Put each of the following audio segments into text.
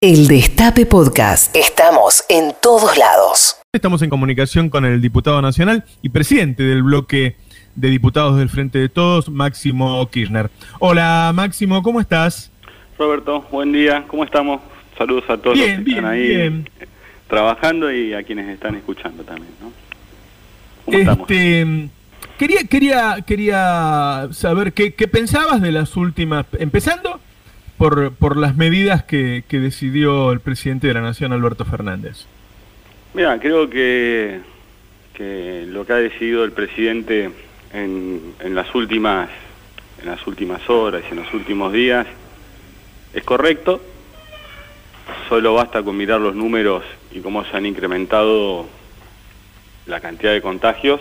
El Destape Podcast. Estamos en todos lados. Estamos en comunicación con el diputado nacional y presidente del bloque de diputados del Frente de Todos, Máximo Kirchner. Hola Máximo, ¿cómo estás? Roberto, buen día, ¿cómo estamos? Saludos a todos Bien, los que bien, están ahí bien. trabajando y a quienes están escuchando también, ¿no? ¿Cómo estamos? Este, quería, quería, quería saber qué, qué pensabas de las últimas, empezando por, por las medidas que, que decidió el presidente de la Nación, Alberto Fernández. Mira, creo que, que lo que ha decidido el presidente en, en las últimas en las últimas horas y en los últimos días es correcto. Solo basta con mirar los números y cómo se han incrementado la cantidad de contagios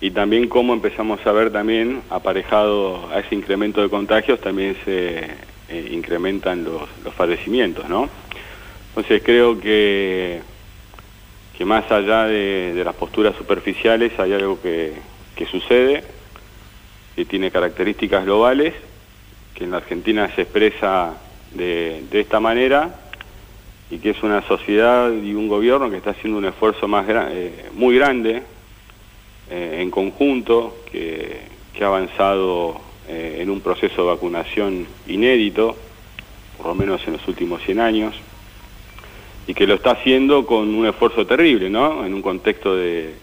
y también cómo empezamos a ver también aparejado a ese incremento de contagios también se eh, incrementan los, los fallecimientos, ¿no? Entonces creo que que más allá de, de las posturas superficiales hay algo que, que sucede, que tiene características globales, que en la Argentina se expresa de, de esta manera y que es una sociedad y un gobierno que está haciendo un esfuerzo más gra- eh, muy grande eh, en conjunto, que, que ha avanzado eh, en un proceso de vacunación inédito, por lo menos en los últimos 100 años y que lo está haciendo con un esfuerzo terrible, ¿no? En un contexto de,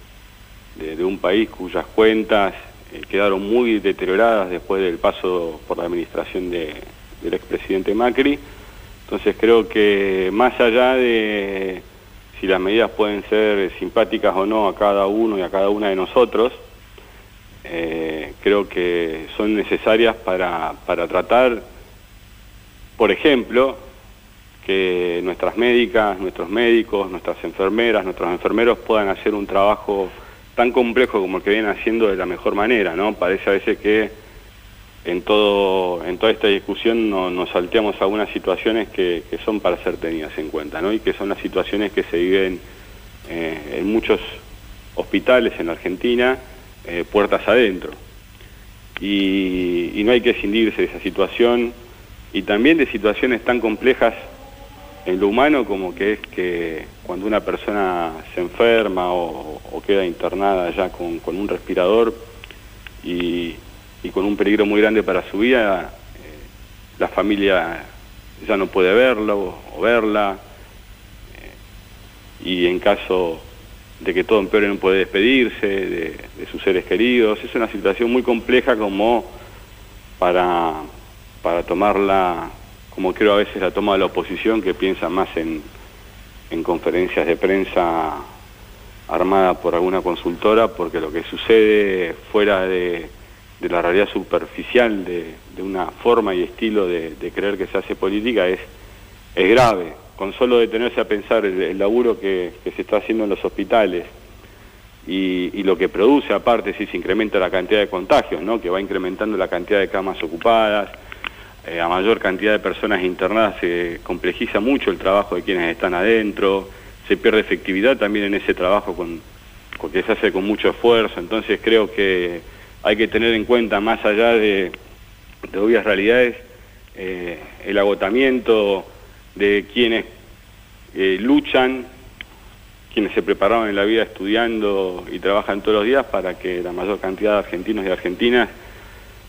de- un país cuyas cuentas eh, quedaron muy deterioradas después del paso por la administración de- del expresidente Macri. Entonces creo que más allá de si las medidas pueden ser simpáticas o no a cada uno y a cada una de nosotros, eh, creo que son necesarias para, para tratar, por ejemplo, que nuestras médicas, nuestros médicos, nuestras enfermeras, nuestros enfermeros puedan hacer un trabajo tan complejo como el que vienen haciendo de la mejor manera, ¿no? Parece a veces que en todo en toda esta discusión no- nos salteamos algunas situaciones que, que son para ser tenidas en cuenta, ¿no? Y que son las situaciones que se viven eh, en muchos hospitales en la Argentina, eh, puertas adentro. Y, no hay que escindirse de esa situación. Y también de situaciones tan complejas en lo humano como que es que cuando una persona se enferma o, queda internada ya con, un respirador y, con un peligro muy grande para su vida, eh, la familia ya no puede verlo o, o verla. Eh, y en caso de que todo empeore no puede despedirse de, de sus seres queridos. Es una situación muy compleja como para, para tomarla como creo a veces la toma la oposición que piensa más en, en conferencias de prensa armada por alguna consultora, porque lo que sucede fuera de, de la realidad superficial de, de una forma y estilo de, de creer que se hace política es, es grave. Con solo detenerse a pensar el, laburo que, que se está haciendo en los hospitales y, lo que produce aparte si se incrementa la cantidad de contagios, ¿no? que va incrementando la cantidad de camas ocupadas, eh, a mayor cantidad de personas internadas se complejiza mucho el trabajo de quienes están adentro, se pierde efectividad también en ese trabajo con, porque se hace con mucho esfuerzo, entonces creo que hay que tener en cuenta más allá de, de obvias realidades eh, el agotamiento de quienes eh, luchan, quienes se prepararon en la vida estudiando y trabajan todos los días para que la mayor cantidad de argentinos y argentinas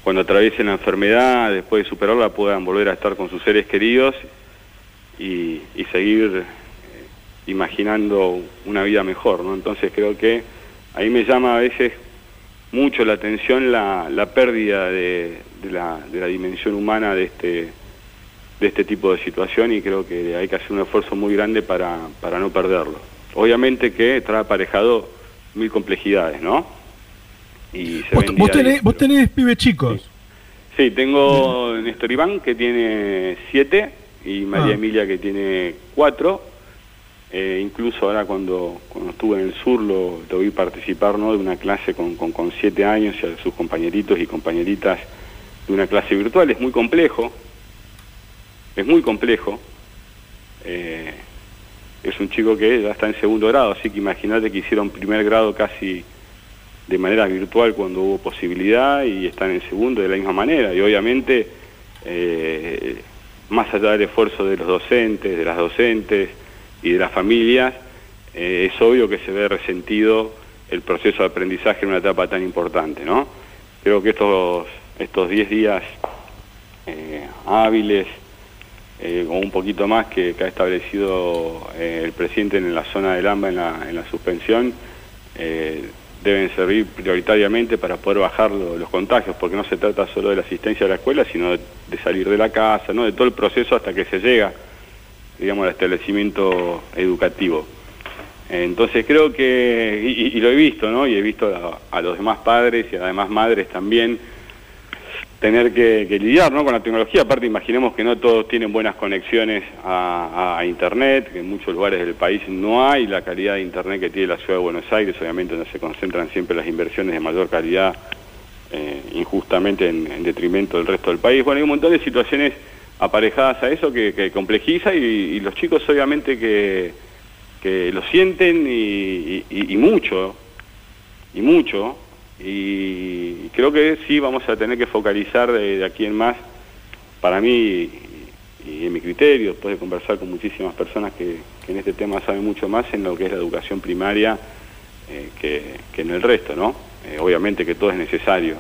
cuando atraviesen la enfermedad, después de superarla, puedan volver a estar con sus seres queridos y, seguir eh, imaginando una vida mejor, ¿no? Entonces creo que ahí me llama a veces mucho la atención la, la pérdida de la dimensión humana de este, de este tipo de situación y creo que hay que hacer un esfuerzo muy grande para, para no perderlo. Obviamente que trae aparejado mil complejidades, ¿no? Y se Vos, ven vos tenés, vos pero- tenés pibes chicos. Sí, tengo Néstor Iván que tiene siete y María Ah. Emilia que tiene cuatro. Eh, incluso ahora cuando, cuando estuve en el sur lo, lo vi participar ¿no? de una clase con, con, con siete años y a sus compañeritos y compañeritas de una clase virtual. Es muy complejo, es muy complejo. Eh, es un chico que ya está en segundo grado, así que imagínate que hicieron primer grado casi de manera virtual cuando hubo posibilidad y están en segundo de la misma manera. Y obviamente eh, más allá del esfuerzo de los docentes, de las docentes y de las familias, eh, es obvio que se ve resentido el proceso de aprendizaje en una etapa tan importante, ¿no? Creo que estos estos 10 días hábiles, eh, o un poquito más que, ha establecido el presidente en la zona del AMBA en la, en la suspensión, deben servir prioritariamente para poder bajar los contagios, porque no se trata solo de la asistencia a la escuela, sino de, salir de la casa, ¿no? de todo el proceso hasta que se llega, digamos, al establecimiento educativo. Entonces creo que, y, lo he visto, ¿no? Y he visto a, a, los demás padres y además madres también, tener que, lidiar ¿no? con la tecnología. Aparte, imaginemos que no todos tienen buenas conexiones a, Internet, que en muchos lugares del país no hay la calidad de Internet que tiene la ciudad de Buenos Aires, obviamente donde se concentran siempre las inversiones de mayor calidad, eh, injustamente en, detrimento del resto del país. Bueno, hay un montón de situaciones aparejadas a eso que, complejiza y, los chicos obviamente que, que lo sienten y mucho, y mucho, y creo que sí vamos a tener que focalizar de, aquí en más, para mí y, en mi criterio, después de conversar con muchísimas personas que, en este tema saben mucho más, en lo que es la educación primaria eh, que, en el resto, ¿no? Eh, obviamente que todo es necesario,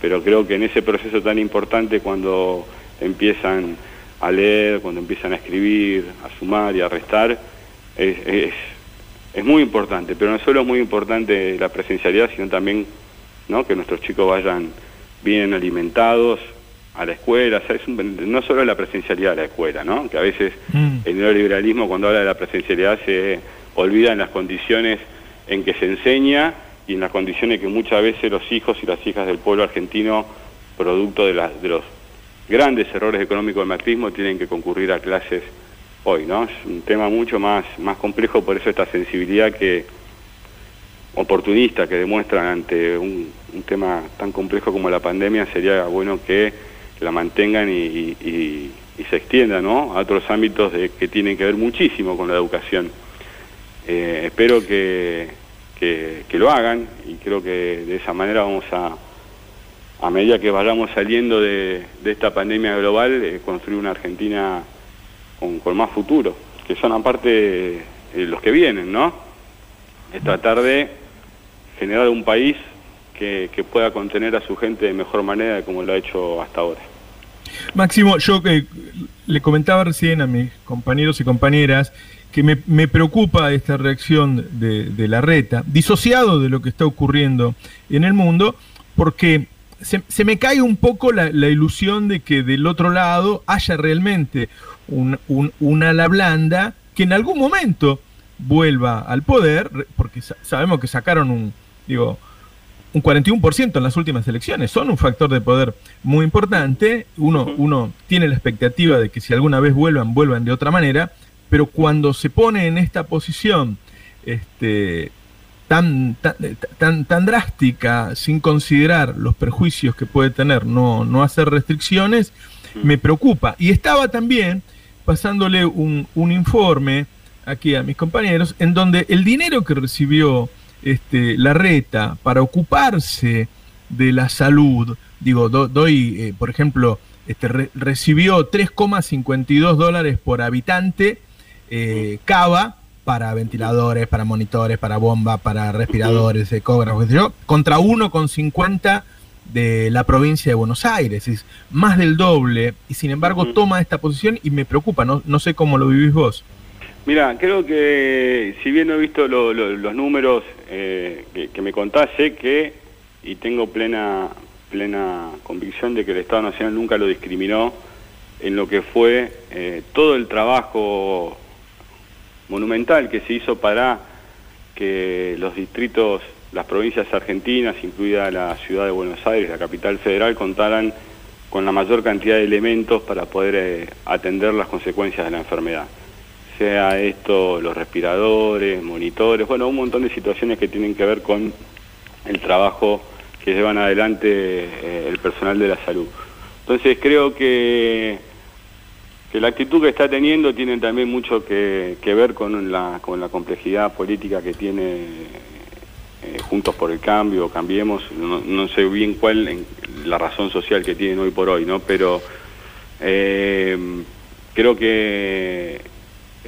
pero creo que en ese proceso tan importante cuando empiezan a leer, cuando empiezan a escribir, a sumar y a restar, es, es muy importante, pero no solo es muy importante la presencialidad, sino también ¿no? que nuestros chicos vayan bien alimentados a la escuela, no solo la presencialidad de la escuela, ¿no? que a veces mm. el neoliberalismo cuando habla de la presencialidad se olvida en las condiciones en que se enseña y en las condiciones que muchas veces los hijos y las hijas del pueblo argentino, producto de, de los grandes errores económicos del macrismo, tienen que concurrir a clases hoy. ¿no? Es un tema mucho más, más complejo, por eso esta sensibilidad que oportunista que demuestran ante un, tema tan complejo como la pandemia, sería bueno que la mantengan y, se extienda ¿no? a otros ámbitos de, que tienen que ver muchísimo con la educación. Eh, espero que, que, lo hagan y creo que de esa manera vamos a, a medida que vayamos saliendo de, esta pandemia global, eh, construir una Argentina con, con, más futuro, que son aparte eh, los que vienen, ¿no? Es tratar de generar un país que, pueda contener a su gente de mejor manera como lo ha hecho hasta ahora. Máximo, yo eh, le comentaba recién a mis compañeros y compañeras que me, preocupa esta reacción de, la reta, disociado de lo que está ocurriendo en el mundo, porque se, me cae un poco la, ilusión de que del otro lado haya realmente un, una ala blanda que en algún momento vuelva al poder, porque sabemos que sacaron un, digo, un 41% en las últimas elecciones, son un factor de poder muy importante, uno, uno tiene la expectativa de que si alguna vez vuelvan, vuelvan de otra manera, pero cuando se pone en esta posición este, tan, tan, tan, drástica, sin considerar los perjuicios que puede tener no, no hacer restricciones, me preocupa. Y estaba también pasándole un, un informe aquí a mis compañeros, en donde el dinero que recibió este, la reta para ocuparse de la salud, digo, doy, eh, por ejemplo, este, recibió 3,52 dólares por habitante eh, Cava para ventiladores, para monitores, para bomba, para respiradores, ecógrafos, yo, contra 1,50 de la provincia de Buenos Aires, es más del doble, y sin embargo toma esta posición y me preocupa, no, no sé cómo lo vivís vos. Mira, creo que si bien he visto los números eh, que, me contás, sé que, y tengo plena, plena convicción de que el Estado Nacional nunca lo discriminó en lo que fue eh, todo el trabajo monumental que se hizo para que los distritos, las provincias argentinas, incluida la ciudad de Buenos Aires, la capital federal, contaran con la mayor cantidad de elementos para poder eh, atender las consecuencias de la enfermedad sea esto los respiradores, monitores, bueno, un montón de situaciones que tienen que ver con el trabajo que llevan adelante eh, el personal de la salud. Entonces creo que, que la actitud que está teniendo tiene también mucho que, ver con la, con la complejidad política que tiene eh, Juntos por el Cambio, Cambiemos, no, sé bien cuál la razón social que tienen hoy por hoy, ¿no? Pero... Eh, creo que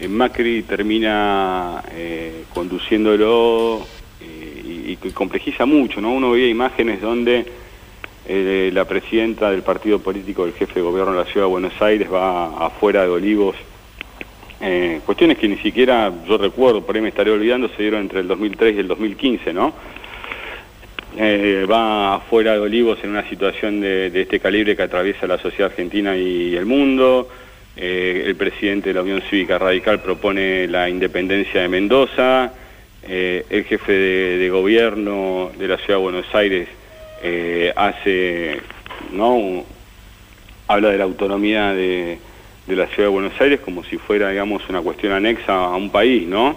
Macri termina conduciéndolo y, complejiza mucho, ¿no? Uno veía imágenes donde la presidenta del partido político del jefe de gobierno de la ciudad de Buenos Aires va afuera de Olivos eh, cuestiones que ni siquiera yo recuerdo, por ahí me estaré olvidando, se dieron entre el 2003 y el 2015, ¿no? Eh, va afuera de Olivos en una situación de, este calibre que atraviesa la sociedad argentina y el mundo. Eh, el presidente de la Unión Cívica Radical propone la independencia de Mendoza. el jefe de, gobierno de la Ciudad de Buenos Aires hace, ¿no? Habla de la autonomía de, la Ciudad de Buenos Aires como si fuera, digamos, una cuestión anexa a un país, ¿no?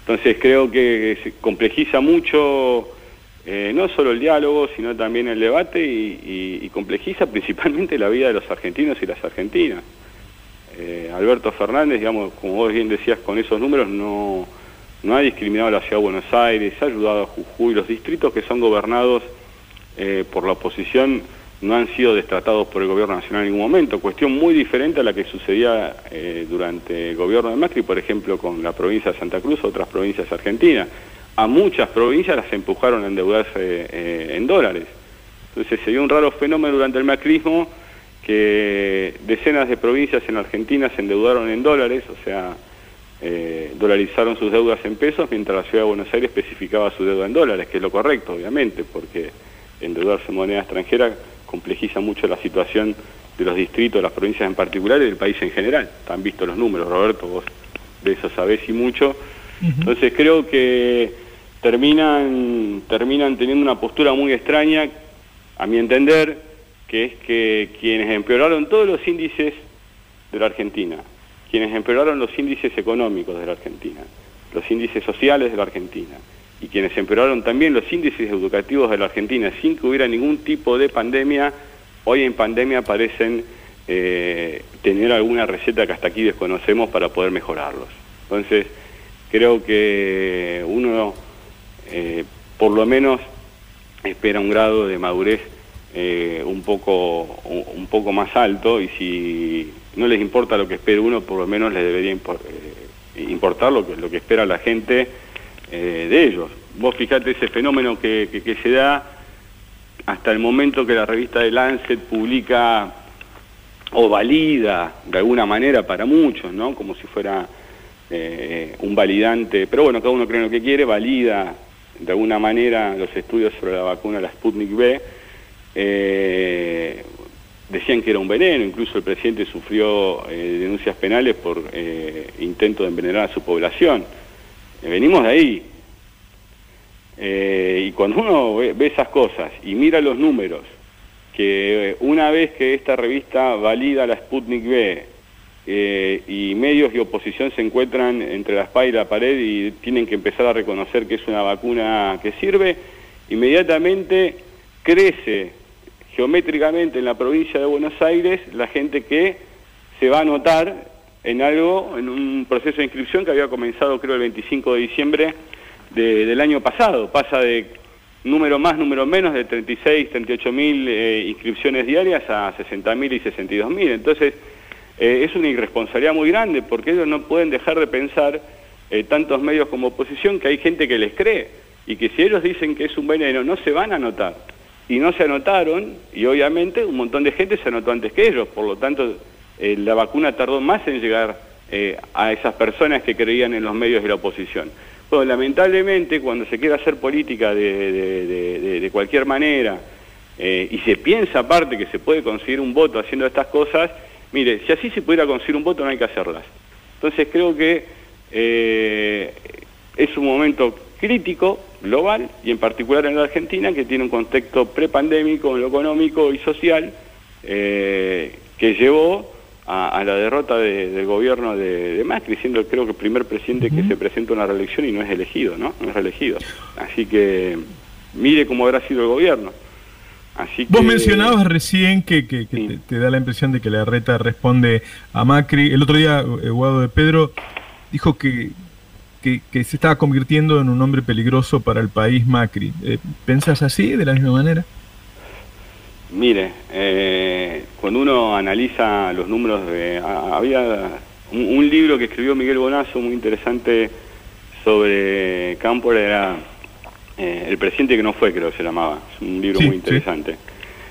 Entonces creo que se complejiza mucho eh, no solo el diálogo, sino también el debate y, complejiza principalmente la vida de los argentinos y las argentinas. Eh, Alberto Fernández, digamos, como vos bien decías, con esos números no, no ha discriminado a la Ciudad de Buenos Aires, ha ayudado a Jujuy, los distritos que son gobernados eh, por la oposición no han sido destratados por el gobierno nacional en ningún momento, cuestión muy diferente a la que sucedía eh, durante el gobierno de Macri, por ejemplo, con la provincia de Santa Cruz, otras provincias argentinas. A muchas provincias las empujaron a endeudarse eh, en dólares. Entonces se dio un raro fenómeno durante el macrismo que decenas de provincias en Argentina se endeudaron en dólares, o sea, eh, dolarizaron sus deudas en pesos, mientras la ciudad de Buenos Aires especificaba su deuda en dólares, que es lo correcto, obviamente, porque endeudarse en moneda extranjera complejiza mucho la situación de los distritos, de las provincias en particular y del país en general. Han visto los números, Roberto, vos de eso sabés y mucho. Entonces creo que terminan, terminan teniendo una postura muy extraña, a mi entender, que es que quienes empeoraron todos los índices de la Argentina, quienes empeoraron los índices económicos de la Argentina, los índices sociales de la Argentina, y quienes empeoraron también los índices educativos de la Argentina sin que hubiera ningún tipo de pandemia, hoy en pandemia parecen eh, tener alguna receta que hasta aquí desconocemos para poder mejorarlos. Entonces, creo que uno, eh, por lo menos, espera un grado de madurez eh, un, poco, un poco más alto y si no les importa lo que espera uno, por lo menos les debería importar lo que, lo que espera la gente eh, de ellos. Vos fijate ese fenómeno que, se da hasta el momento que la revista de Lancet publica o valida de alguna manera para muchos, ¿no? Como si fuera eh, un validante, pero bueno, cada uno cree lo que quiere, valida de alguna manera los estudios sobre la vacuna, la Sputnik B. Eh, decían que era un veneno, incluso el presidente sufrió denuncias penales por intento de envenenar a su población. Eh, venimos de ahí. Eh, y cuando uno ve, esas cosas y mira los números, que eh, una vez que esta revista valida la Sputnik B y medios y oposición se encuentran entre la espada y la pared y tienen que empezar a reconocer que es una vacuna que sirve, inmediatamente crece geométricamente en la provincia de Buenos Aires la gente que se va a notar en algo, en un proceso de inscripción que había comenzado creo el 25 de diciembre del año pasado. Pasa de número más, número menos, de 36, 38 mil eh, inscripciones diarias a 60 mil y 62 mil. Entonces, eh, es una irresponsabilidad muy grande porque ellos no pueden dejar de pensar, eh, tantos medios como oposición, que hay gente que les cree y que si ellos dicen que es un veneno, no se van a anotar. Y no se anotaron, y obviamente un montón de gente se anotó antes que ellos, por lo tanto eh, la vacuna tardó más en llegar eh, a esas personas que creían en los medios de la oposición. Bueno, lamentablemente cuando se quiere hacer política de, cualquier manera eh, y se piensa aparte que se puede conseguir un voto haciendo estas cosas, mire, si así se pudiera conseguir un voto no hay que hacerlas. Entonces creo que es un momento crítico, global, y en particular en la Argentina, que tiene un contexto prepandémico en lo económico y social, que llevó a, la derrota del gobierno de, Macri, siendo creo que el primer presidente que se presenta a una reelección y no es elegido, ¿no? No es reelegido. Así que mire cómo habrá sido el gobierno. Así Vos mencionabas recién que, te, da la impresión de que la reta responde a Macri. El otro día, Eduardo de Pedro dijo que, que, se estaba convirtiendo en un hombre peligroso para el país Macri. Eh, ¿Pensás así, de la misma manera? Mire, eh, cuando uno analiza los números de... había un, libro que escribió Miguel Bonazo muy interesante sobre Campo, era eh, El presidente que no fue, creo que se llamaba. Es un libro muy interesante.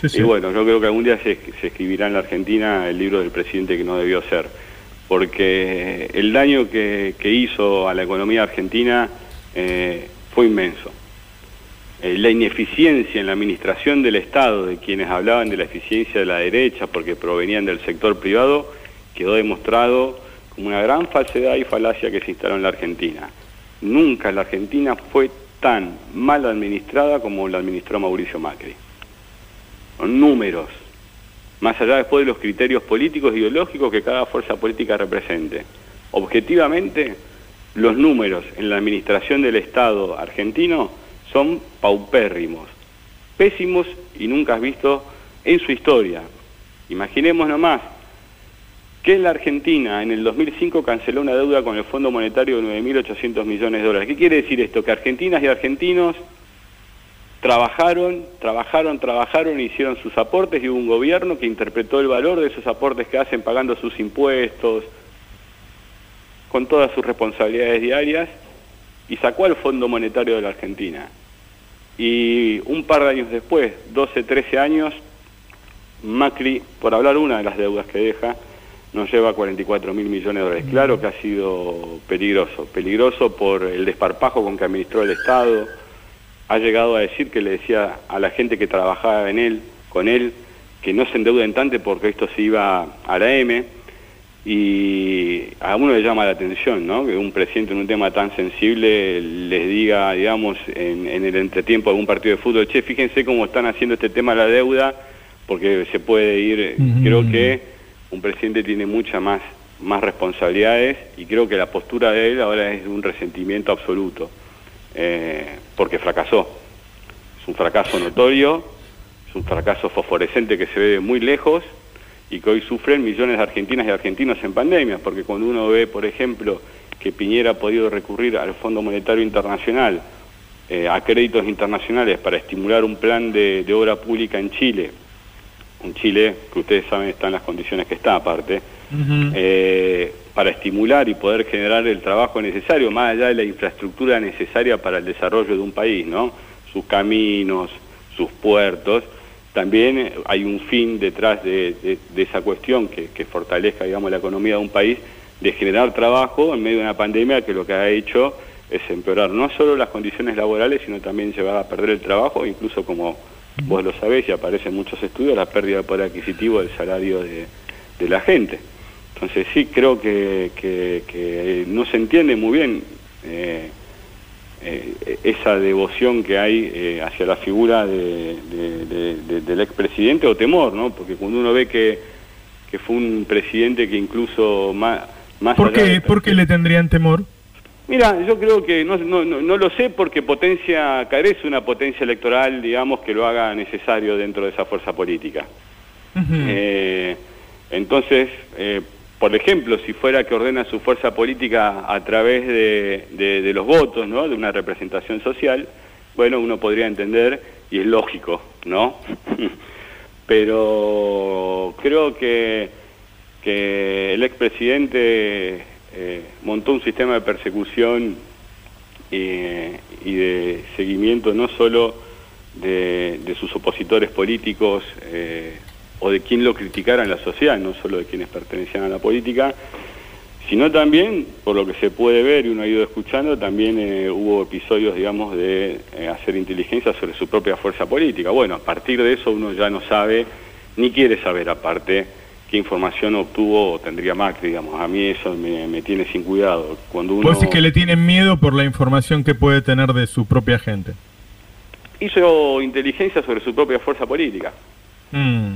y bueno, yo creo que algún día se, escribirá en la Argentina el libro del presidente que no debió ser. Porque el daño que, hizo a la economía argentina eh, fue inmenso. Eh, la ineficiencia en la administración del Estado, de quienes hablaban de la eficiencia de la derecha porque provenían del sector privado, quedó demostrado como una gran falsedad y falacia que se instaló en la Argentina. Nunca la Argentina fue tan mal administrada como la administró Mauricio Macri. Con números, más allá después de los criterios políticos e ideológicos que cada fuerza política represente. Objetivamente, los números en la administración del Estado argentino son paupérrimos, pésimos y nunca visto en su historia. Imaginemos nomás que la Argentina en el 2005 canceló una deuda con el Fondo Monetario de 9.800 millones de dólares. ¿Qué quiere decir esto? Que argentinas y argentinos trabajaron, trabajaron, trabajaron, hicieron sus aportes y hubo un gobierno que interpretó el valor de esos aportes que hacen pagando sus impuestos, con todas sus responsabilidades diarias, y sacó al Fondo Monetario de la Argentina. Y un par de años después, 12, 13 años, Macri, por hablar una de las deudas que deja, nos lleva 44 mil millones de dólares. Claro que ha sido peligroso, peligroso por el desparpajo con que administró el Estado. Ha llegado a decir que le decía a la gente que trabajaba en él, con él, que no se endeuden tanto porque esto se iba a la M y a uno le llama la atención, ¿no? Que un presidente en un tema tan sensible les diga, digamos, en, el entretiempo de algún partido de fútbol, che, fíjense cómo están haciendo este tema de la deuda, porque se puede ir, creo que un presidente tiene muchas más, más responsabilidades y creo que la postura de él ahora es un resentimiento absoluto, eh, porque fracasó. Es un fracaso notorio, es un fracaso fosforescente que se ve muy lejos, y que hoy sufren millones de argentinas y argentinos en pandemia, porque cuando uno ve, por ejemplo, que Piñera ha podido recurrir al Fondo Monetario Internacional, eh, a créditos internacionales para estimular un plan de, obra pública en Chile, en Chile, que ustedes saben está en las condiciones que está aparte, eh, para estimular y poder generar el trabajo necesario, más allá de la infraestructura necesaria para el desarrollo de un país, ¿no? Sus caminos, sus puertos, también eh, hay un fin detrás de, esa cuestión que, fortalezca digamos, la economía de un país, de generar trabajo en medio de una pandemia que lo que ha hecho es empeorar no solo las condiciones laborales, sino también llevar a perder el trabajo, incluso como vos lo sabés y aparece en muchos estudios, la pérdida de poder adquisitivo del salario de, la gente. Entonces sí, creo que, no se entiende muy bien. Eh, eh, esa devoción que hay eh, hacia la figura de, del expresidente o temor, ¿no? Porque cuando uno ve que, que fue un presidente que incluso más... más ¿Por, qué, ¿Por qué le tendrían temor? Mira, yo creo que no, no, no, lo sé porque potencia carece una potencia electoral, digamos, que lo haga necesario dentro de esa fuerza política. eh, entonces, por ejemplo, si fuera que ordena su fuerza política a través de, los votos, de una representación social, bueno, uno podría entender, y es lógico, ¿no? Pero creo que, el expresidente eh, montó un sistema de persecución y, de seguimiento no solo de, sus opositores políticos, eh, o de quien lo criticara en la sociedad, no solo de quienes pertenecían a la política, sino también, por lo que se puede ver y uno ha ido escuchando, también eh, hubo episodios, digamos, de eh, hacer inteligencia sobre su propia fuerza política. Bueno, a partir de eso uno ya no sabe, ni quiere saber aparte, qué información obtuvo o tendría Macri, digamos. A mí eso me, tiene sin cuidado. Cuando uno... Pues que le tienen miedo por la información que puede tener de su propia gente. Hizo inteligencia sobre su propia fuerza política. Mm.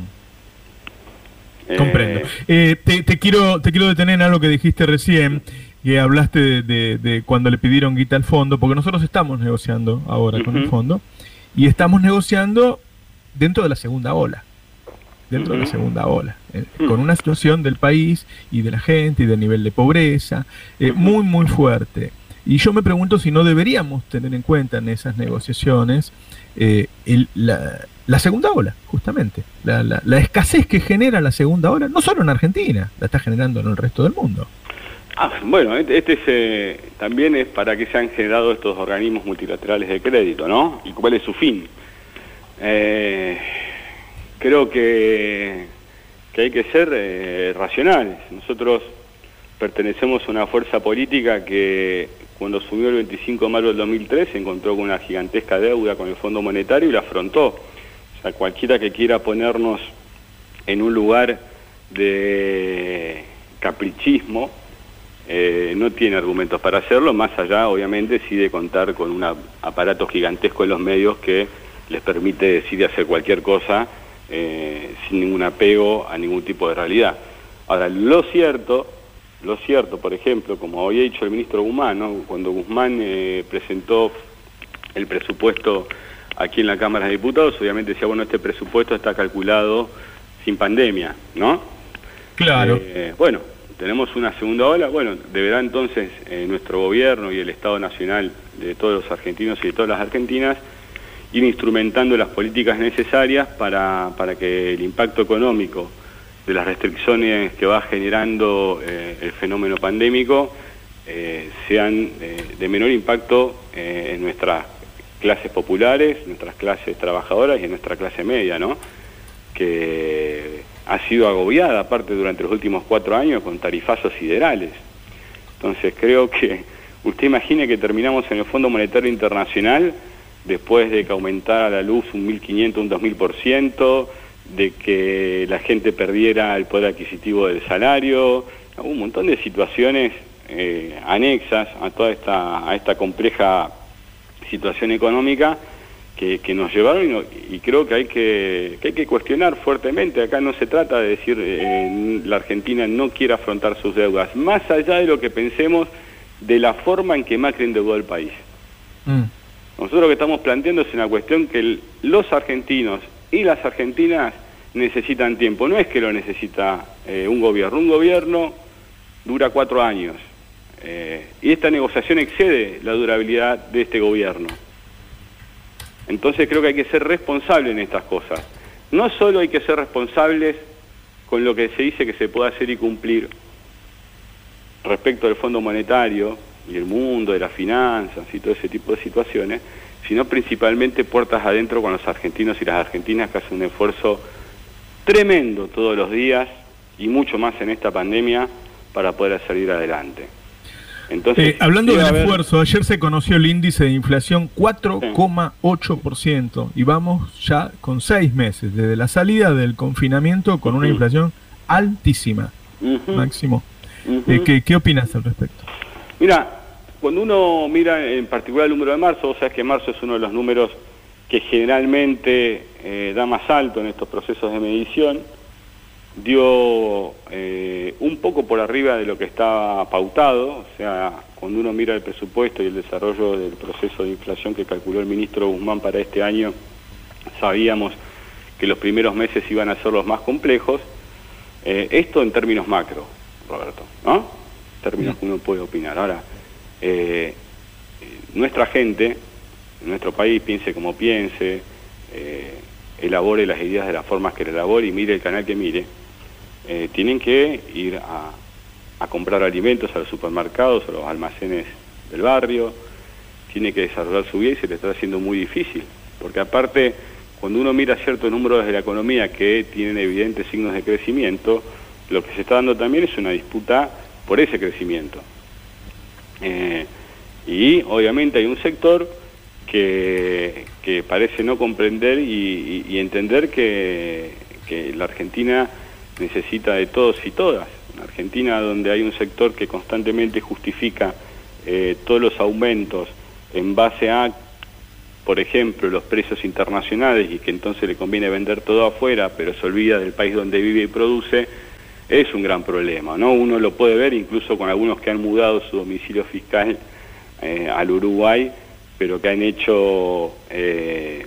Comprendo. Eh, te, quiero, te quiero detener en algo que dijiste recién, que hablaste de, cuando le pidieron guita al fondo, porque nosotros estamos negociando ahora con el fondo, y estamos negociando dentro de la segunda ola, dentro de la segunda ola, eh, con una situación del país y de la gente y del nivel de pobreza eh, muy, muy fuerte. Y yo me pregunto si no deberíamos tener en cuenta en esas negociaciones el, la, la segunda ola, justamente. La, escasez que genera la segunda ola, no solo en Argentina, la está generando en el resto del mundo. Ah, bueno, este, este es, también es para que se han generado estos organismos multilaterales de crédito, ¿no? ¿Y cuál es su fin? Eh, creo que, que, hay que ser eh, racionales. Nosotros pertenecemos a una fuerza política que cuando subió el 25 de mayo del 2003 se encontró con una gigantesca deuda con el Fondo Monetario y la afrontó. O sea, cualquiera que quiera ponernos en un lugar de caprichismo, eh, no tiene argumentos para hacerlo, más allá, obviamente, sí de contar con un aparato gigantesco en los medios que les permite decir y hacer cualquier cosa eh, sin ningún apego a ningún tipo de realidad. Ahora, lo cierto, lo cierto, por ejemplo, como había dicho el ministro Guzmán, cuando Guzmán eh, presentó el presupuesto aquí en la Cámara de Diputados, obviamente decía, bueno, este presupuesto está calculado sin pandemia, ¿no? Claro. bueno, tenemos una segunda ola, bueno, deberá entonces eh, nuestro gobierno y el Estado Nacional de todos los argentinos y de todas las argentinas ir instrumentando las políticas necesarias para, que el impacto económico de las restricciones que va generando eh, el fenómeno pandémico eh, sean de menor impacto en nuestras clases populares, nuestras clases trabajadoras y en nuestra clase media, ¿no? Que ha sido agobiada, aparte durante los últimos cuatro años, con tarifazos siderales. Entonces creo que usted imagine que terminamos en el Fondo Monetario Internacional después de que aumentara la luz un 1.500, un 2.000%, de que la gente perdiera el poder adquisitivo del salario, un montón de situaciones eh, anexas a toda esta, a esta compleja situación económica que, nos llevaron y, creo que hay que, hay que cuestionar fuertemente. Acá no se trata de decir eh, la Argentina no quiere afrontar sus deudas, más allá de lo que pensemos de la forma en que Macri endeudó el país. Mm. Nosotros lo que estamos planteando es una cuestión que los argentinos y las argentinas necesitan tiempo. No es que lo necesita eh, un gobierno. Un gobierno dura cuatro años. Eh, y esta negociación excede la durabilidad de este gobierno. Entonces creo que hay que ser responsable en estas cosas. No solo hay que ser responsables con lo que se dice que se puede hacer y cumplir respecto al Fondo Monetario y el mundo de las finanzas y todo ese tipo de situaciones, sino principalmente puertas adentro con los argentinos y las argentinas que hacen un esfuerzo tremendo todos los días y mucho más en esta pandemia para poder salir adelante. Eh, hablando del esfuerzo, ayer se conoció el índice de inflación 4,8% y vamos ya con seis meses desde la salida del confinamiento con una inflación altísima, máximo. Eh, ¿qué, opinas al respecto? Mira, cuando uno mira en particular el número de marzo, o sea que marzo es uno de los números que generalmente eh, da más alto en estos procesos de medición, dio eh, un poco por arriba de lo que estaba pautado, o sea, cuando uno mira el presupuesto y el desarrollo del proceso de inflación que calculó el ministro Guzmán para este año, sabíamos que los primeros meses iban a ser los más complejos. Eh, esto en términos macro, Roberto, ¿no? Términos que uno puede opinar. Ahora, eh, nuestra gente, nuestro país, piense como piense, elabore las ideas de las formas que le elabore y mire el canal que mire, eh, tienen que ir a, comprar alimentos a los supermercados, a los almacenes del barrio, tiene que desarrollar su vida y se le está haciendo muy difícil, porque aparte, cuando uno mira ciertos números de la economía que tienen evidentes signos de crecimiento, lo que se está dando también es una disputa por ese crecimiento. Eh, y obviamente hay un sector que, parece no comprender y, entender que, la Argentina necesita de todos y todas. En Argentina, donde hay un sector que constantemente justifica eh, todos los aumentos en base a, por ejemplo, los precios internacionales y que entonces le conviene vender todo afuera, pero se olvida del país donde vive y produce, es un gran problema. ¿no? Uno lo puede ver incluso con algunos que han mudado su domicilio fiscal eh, al Uruguay, pero que han hecho eh,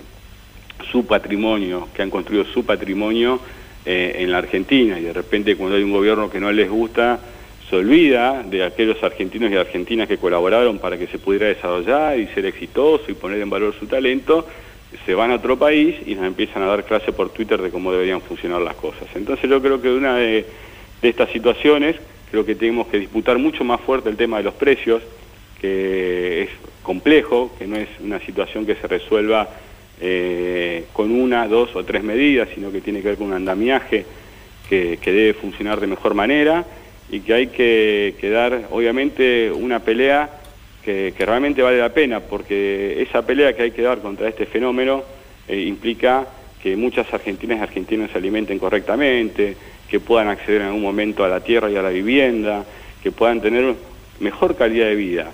su patrimonio, que han construido su patrimonio eh, en la Argentina y de repente cuando hay un gobierno que no les gusta, se olvida de aquellos argentinos y argentinas que colaboraron para que se pudiera desarrollar y ser exitoso y poner en valor su talento se van a otro país y nos empiezan a dar clase por Twitter de cómo deberían funcionar las cosas. Entonces yo creo que una de, estas situaciones, creo que tenemos que disputar mucho más fuerte el tema de los precios, que es complejo, que no es una situación que se resuelva eh, con una, dos o tres medidas, sino que tiene que ver con un andamiaje que, debe funcionar de mejor manera y que hay que, dar, obviamente, una pelea que, realmente vale la pena, porque esa pelea que hay que dar contra este fenómeno eh, implica que muchas argentinas y argentinos se alimenten correctamente, que puedan acceder en algún momento a la tierra y a la vivienda, que puedan tener mejor calidad de vida.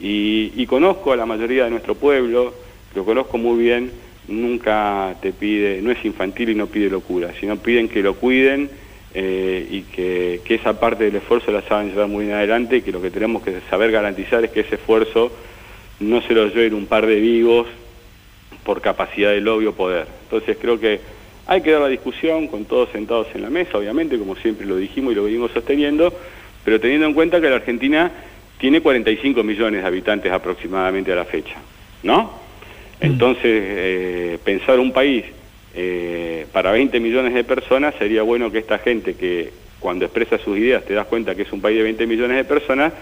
Y, conozco a la mayoría de nuestro pueblo, lo conozco muy bien, nunca te pide, no es infantil y no pide locura, sino piden que lo cuiden eh, y que, esa parte del esfuerzo la saben llevar muy bien adelante y que lo que tenemos que saber garantizar es que ese esfuerzo no se lo lleven un par de vivos por capacidad de lobby o poder. Entonces creo que hay que dar la discusión con todos sentados en la mesa, obviamente, como siempre lo dijimos y lo venimos sosteniendo, pero teniendo en cuenta que la Argentina tiene 45 millones de habitantes aproximadamente a la fecha, ¿no? Mm. Entonces, eh, pensar un país eh, para 20 millones de personas, sería bueno que esta gente que cuando expresa sus ideas te das cuenta que es un país de 20 millones de personas,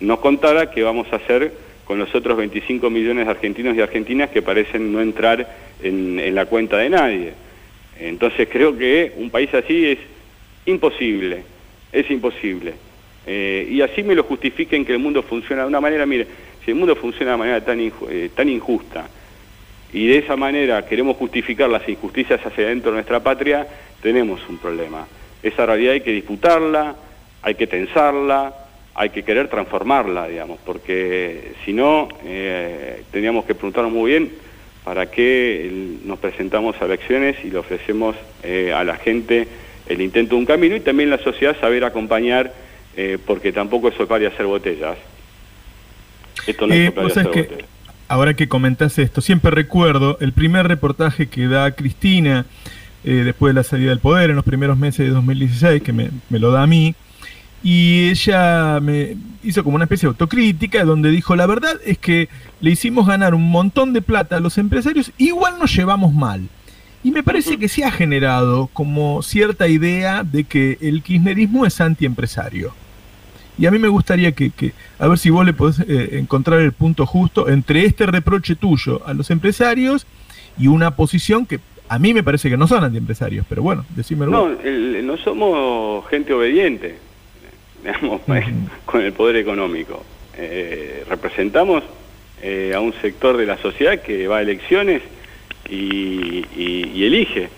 nos contara qué vamos a hacer con los otros 25 millones de argentinos y argentinas que parecen no entrar en, la cuenta de nadie. Entonces creo que un país así es imposible, es imposible. Eh, y así me lo justifiquen que el mundo funciona de una manera, mire, si el mundo funciona de una manera tan, eh, tan injusta, y de esa manera queremos justificar las injusticias hacia dentro de nuestra patria, tenemos un problema. Esa realidad hay que disputarla, hay que tensarla, hay que querer transformarla, digamos, porque si no, eh, teníamos que preguntarnos muy bien para qué nos presentamos a elecciones y le ofrecemos eh, a la gente el intento de un camino y también la sociedad saber acompañar, eh, porque tampoco es sopar y hacer botellas. Esto no es sopar y hacer botellas ahora que comentaste esto, siempre recuerdo el primer reportaje que da Cristina eh, después de la salida del poder en los primeros meses de 2016, que me, lo da a mí, y ella me hizo como una especie de autocrítica donde dijo, la verdad es que le hicimos ganar un montón de plata a los empresarios, igual nos llevamos mal. Y me parece que se ha generado como cierta idea de que el kirchnerismo es antiempresario. Y a mí me gustaría que, a ver si vos le podés eh, encontrar el punto justo entre este reproche tuyo a los empresarios y una posición que a mí me parece que no son antiempresarios, pero bueno, decímelo. No, no somos gente obediente, digamos, con el poder económico. Eh, representamos eh, a un sector de la sociedad que va a elecciones y, y elige,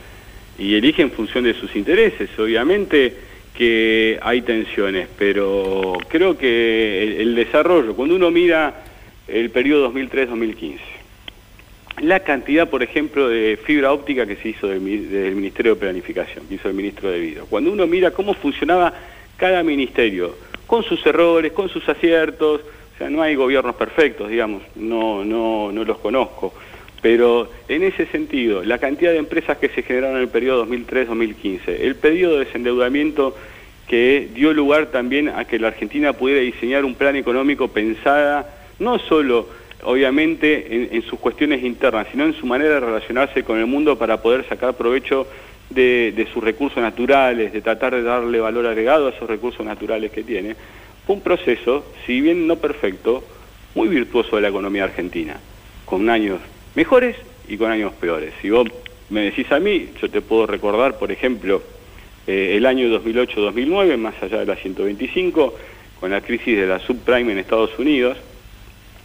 y elige en función de sus intereses. Obviamente que hay tensiones, pero creo que el, desarrollo, cuando uno mira el periodo 2003-2015, la cantidad, por ejemplo, de fibra óptica que se hizo del, Ministerio de Planificación, que hizo el ministro de Vida, cuando uno mira cómo funcionaba cada ministerio, con sus errores, con sus aciertos, o sea, no hay gobiernos perfectos, digamos, no, no, no los conozco, pero en ese sentido, la cantidad de empresas que se generaron en el periodo 2003-2015, el periodo de desendeudamiento que dio lugar también a que la Argentina pudiera diseñar un plan económico pensada no solo obviamente en, sus cuestiones internas, sino en su manera de relacionarse con el mundo para poder sacar provecho de, sus recursos naturales, de tratar de darle valor agregado a esos recursos naturales que tiene, fue un proceso, si bien no perfecto, muy virtuoso de la economía argentina, con años mejores y con años peores. Si vos me decís a mí, yo te puedo recordar, por ejemplo, eh, el año 2008-2009, más allá de la 125, con la crisis de la subprime en Estados Unidos,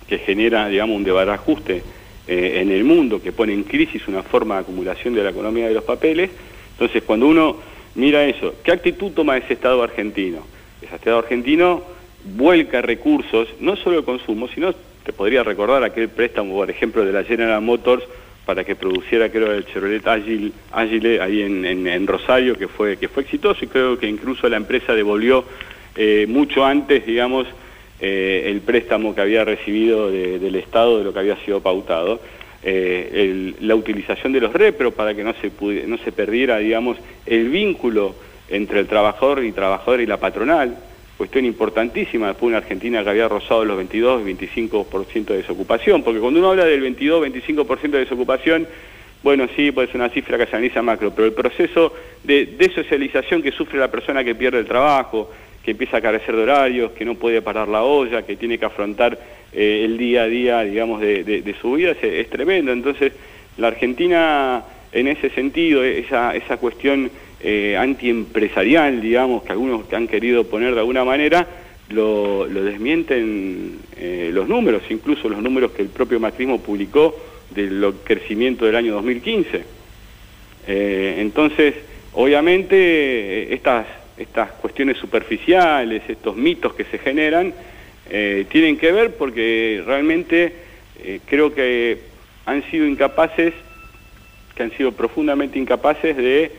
que genera, digamos, un desbarajuste eh, en el mundo, que pone en crisis una forma de acumulación de la economía de los papeles. Entonces, cuando uno mira eso, ¿qué actitud toma ese Estado argentino? Ese Estado argentino vuelca recursos, no solo el consumo, sino te podría recordar aquel préstamo, por ejemplo, de la General Motors para que produciera, creo, el Chevrolet Agile, Agile ahí en, Rosario, que fue, que fue exitoso y creo que incluso la empresa devolvió eh, mucho antes, digamos, eh, el préstamo que había recibido del Estado de lo que había sido pautado. Eh, la utilización de los repros para que no se, no se perdiera, digamos, el vínculo entre el trabajador y trabajador y la patronal, cuestión importantísima, después una Argentina que había rozado los 22 y 25% de desocupación, porque cuando uno habla del 22-25% de desocupación, bueno, sí, puede ser una cifra que se analiza macro, pero el proceso de desocialización que sufre la persona que pierde el trabajo, que empieza a carecer de horarios, que no puede parar la olla, que tiene que afrontar eh, el día a día, digamos, de, su vida, es, tremendo. Entonces, la Argentina, en ese sentido, esa, esa cuestión eh, antiempresarial, digamos, que algunos han querido poner de alguna manera, lo, desmienten eh, los números, incluso los números que el propio macrismo publicó del crecimiento del año 2015. Eh, entonces, obviamente, estas, estas cuestiones superficiales, estos mitos que se generan, eh, tienen que ver porque realmente eh, creo que han sido incapaces, que han sido profundamente incapaces de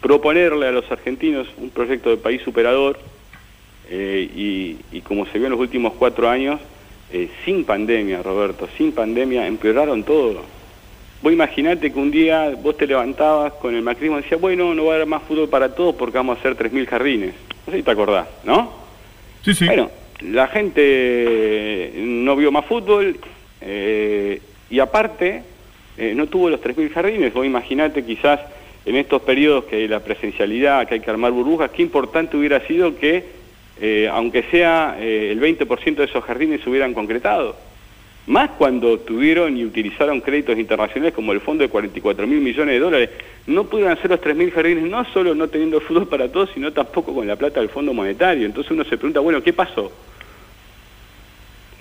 proponerle a los argentinos un proyecto de país superador y, y como se vio en los últimos cuatro años, eh, sin pandemia, Roberto, sin pandemia, empeoraron todo. Vos imaginate que un día vos te levantabas con el macrismo y decías, bueno, no va a haber más fútbol para todos porque vamos a hacer 3.000 jardines. No sé si te acordás, ¿no? Sí, sí. Bueno, la gente no vio más fútbol eh, y aparte eh, no tuvo los 3.000 jardines. Vos imaginate quizás en estos periodos que la presencialidad, que hay que armar burbujas, qué importante hubiera sido que eh, aunque sea eh, el 20% de esos jardines se hubieran concretado. Más cuando tuvieron y utilizaron créditos internacionales como el fondo de 44 mil millones de dólares, no pudieron hacer los 3 mil jardines, no solo no teniendo fútbol para todos, sino tampoco con la plata del Fondo Monetario. Entonces uno se pregunta, bueno, ¿qué pasó?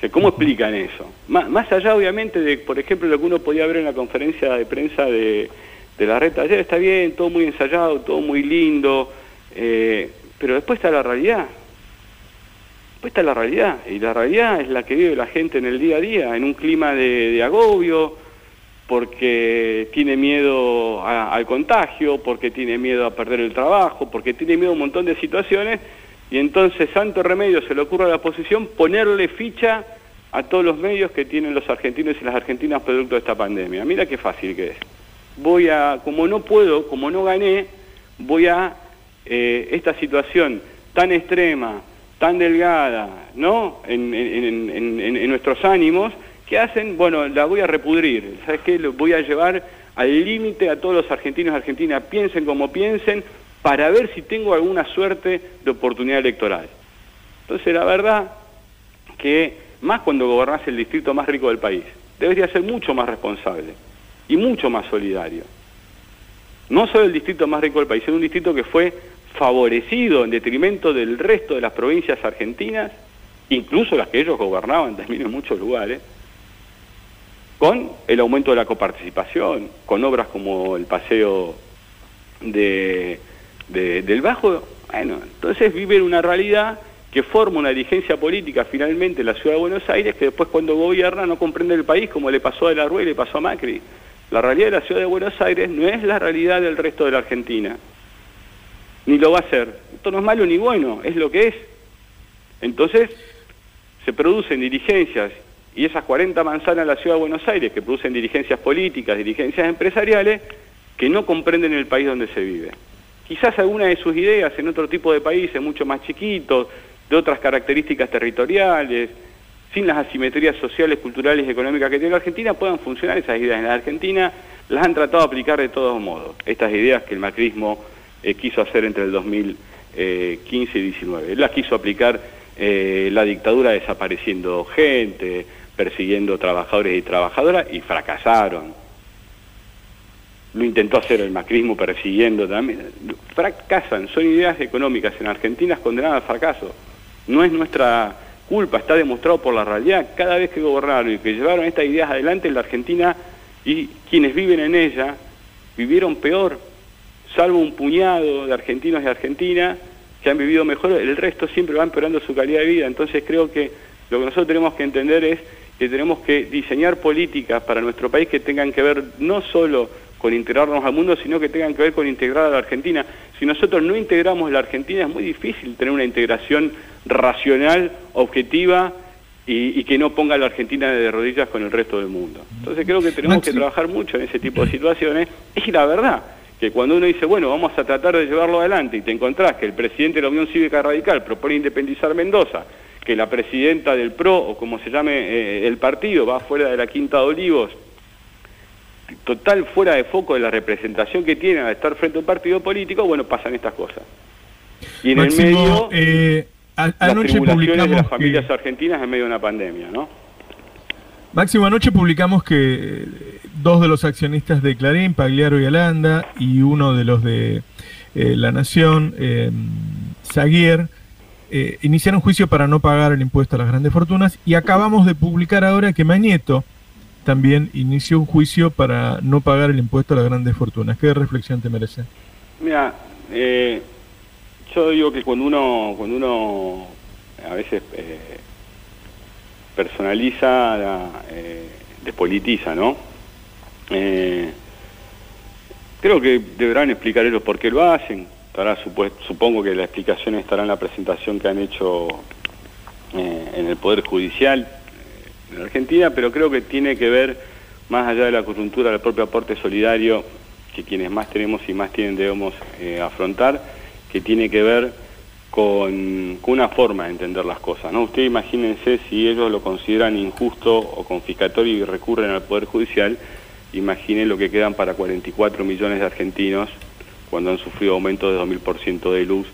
¿Cómo explican eso? Más, allá, obviamente, de, por ejemplo, lo que uno podía ver en la conferencia de prensa de, la red ayer, está bien, todo muy ensayado, todo muy lindo, eh, pero después está la realidad. Pues esta es la realidad, y la realidad es la que vive la gente en el día a día, en un clima de, agobio, porque tiene miedo al contagio, porque tiene miedo a perder el trabajo, porque tiene miedo a un montón de situaciones, y entonces santo remedio se le ocurre a la oposición ponerle ficha a todos los medios que tienen los argentinos y las argentinas producto de esta pandemia. Mira qué fácil que es. Voy a, como no puedo, como no gané, voy a eh, esta situación tan extrema, tan delgada, ¿no? En, nuestros ánimos, que hacen, bueno, la voy a repudrir, ¿sabes qué? Lo voy a llevar al límite a todos los argentinos y argentinas, piensen como piensen, para ver si tengo alguna suerte de oportunidad electoral. Entonces, la verdad que, más cuando gobernás el distrito más rico del país, debería ser mucho más responsable y mucho más solidario. No solo el distrito más rico del país, sino un distrito que fue favorecido en detrimento del resto de las provincias argentinas, incluso las que ellos gobernaban también en muchos lugares, con el aumento de la coparticipación, con obras como el paseo de, del Bajo. Bueno, entonces viven una realidad que forma una dirigencia política finalmente en la ciudad de Buenos Aires que después cuando gobierna no comprende el país como le pasó a la Rue y le pasó a Macri. La realidad de la ciudad de Buenos Aires no es la realidad del resto de la Argentina ni lo va a hacer. Esto no es malo ni bueno, es lo que es. Entonces, se producen dirigencias y esas 40 manzanas en la ciudad de Buenos Aires que producen dirigencias políticas, dirigencias empresariales, que no comprenden el país donde se vive. Quizás algunas de sus ideas en otro tipo de países mucho más chiquitos, de otras características territoriales, sin las asimetrías sociales, culturales y económicas que tiene la Argentina, puedan funcionar esas ideas. En la Argentina las han tratado de aplicar de todos modos. Estas ideas que el macrismo eh, quiso hacer entre el 2015 y 19. Él las quiso aplicar eh, la dictadura desapareciendo gente, persiguiendo trabajadores y trabajadoras y fracasaron. Lo intentó hacer el macrismo persiguiendo también. Fracasan, son ideas económicas en Argentina condenadas al fracaso. No es nuestra culpa, está demostrado por la realidad. Cada vez que gobernaron y que llevaron estas ideas adelante en la Argentina y quienes viven en ella vivieron peor salvo un puñado de argentinos y argentinas que han vivido mejor, el resto siempre va empeorando su calidad de vida. Entonces creo que lo que nosotros tenemos que entender es que tenemos que diseñar políticas para nuestro país que tengan que ver no solo con integrarnos al mundo, sino que tengan que ver con integrar a la Argentina. Si nosotros no integramos la Argentina es muy difícil tener una integración racional, objetiva y, que no ponga a la Argentina de rodillas con el resto del mundo. Entonces creo que tenemos que trabajar mucho en ese tipo de situaciones y la verdad, que cuando uno dice, bueno, vamos a tratar de llevarlo adelante y te encontrás que el presidente de la Unión Cívica Radical propone independizar Mendoza, que la presidenta del PRO, o como se llame eh, el partido, va fuera de la Quinta de Olivos, total fuera de foco de la representación que tiene al estar frente a un partido político, bueno, pasan estas cosas. Y en el medio, eh, anoche publicamos de las familias argentinas en medio de una pandemia, ¿no? Máximo, anoche publicamos que dos de los accionistas de Clarín, Pagliaro y Alanda, y uno de los de eh, La Nación, eh, Zaguier, eh, iniciaron juicio para no pagar el impuesto a las grandes fortunas, y acabamos de publicar ahora que Mañeto también inició un juicio para no pagar el impuesto a las grandes fortunas. ¿Qué reflexión te merece? Mira, eh, yo digo que cuando uno, cuando uno a veces eh, personaliza, eh, despolitiza, ¿no? Eh, creo que deberán explicar ellos por qué lo hacen. supongo que la explicación estará en la presentación que han hecho en el Poder Judicial en Argentina, pero creo que tiene que ver, más allá de la coyuntura del propio aporte solidario, que quienes más tenemos y más tienen debemos afrontar, que tiene que ver con, una forma de entender las cosas. ¿no? Ustedes imagínense si ellos lo consideran injusto o confiscatorio y recurren al Poder Judicial, imaginen lo que quedan para 44 millones de argentinos cuando han sufrido aumento de 2.000% de luz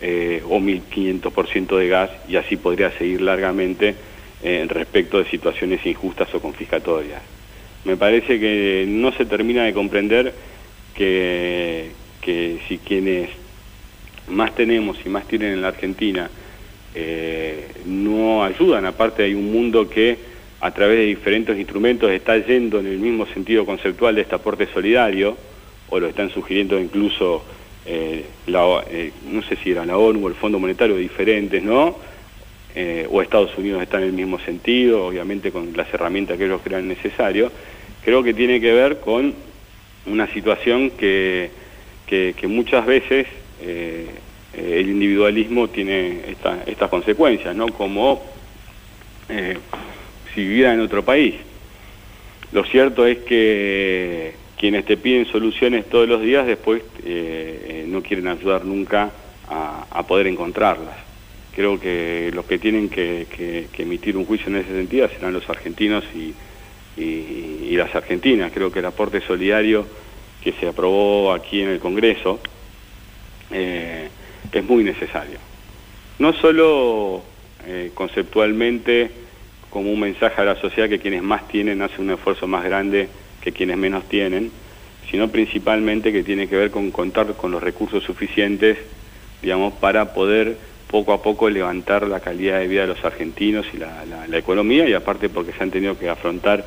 eh, o 1.500% de gas y así podría seguir largamente eh, respecto de situaciones injustas o confiscatorias. Me parece que no se termina de comprender que, si quienes más tenemos y más tienen en la Argentina eh, no ayudan. Aparte hay un mundo que a través de diferentes instrumentos está yendo en el mismo sentido conceptual de este aporte solidario, o lo están sugiriendo incluso, eh, eh, no sé si era la ONU o el Fondo Monetario, diferentes, ¿no? O Estados Unidos está en el mismo sentido, obviamente con las herramientas que ellos crean necesarios. Creo que tiene que ver con una situación que, que muchas veces eh, el individualismo tiene estas consecuencias, ¿no? Como eh, si viviera en otro país. Lo cierto es que quienes te piden soluciones todos los días después eh, no quieren ayudar nunca a, poder encontrarlas. Creo que los que tienen que, emitir un juicio en ese sentido serán los argentinos y, las argentinas. Creo que el aporte solidario que se aprobó aquí en el Congreso, eh, es muy necesario. No solo eh, conceptualmente como un mensaje a la sociedad que quienes más tienen hacen un esfuerzo más grande que quienes menos tienen, sino principalmente que tiene que ver con contar con los recursos suficientes, digamos, para poder poco a poco levantar la calidad de vida de los argentinos y la, economía, y aparte porque se han tenido que afrontar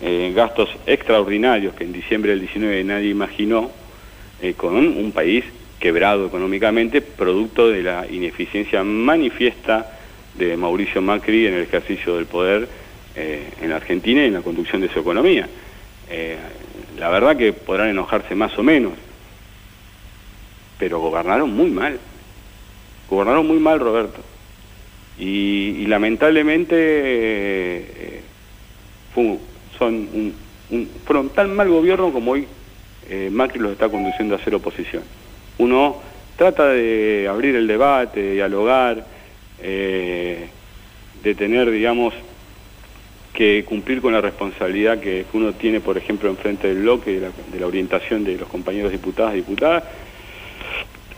eh, gastos extraordinarios que en diciembre del 19 nadie imaginó, con un país quebrado económicamente, producto de la ineficiencia manifiesta de Mauricio Macri en el ejercicio del poder eh, en Argentina y en la conducción de su economía. Eh, la verdad que podrán enojarse más o menos, pero gobernaron muy mal. Gobernaron muy mal, Roberto. Y, lamentablemente eh, son fueron tan mal gobierno como hoy Macri los está conduciendo a hacer oposición uno trata de abrir el debate, de dialogar, eh, de tener, digamos, que cumplir con la responsabilidad que uno tiene, por ejemplo, enfrente del bloque, de la, orientación de los compañeros diputados y diputadas,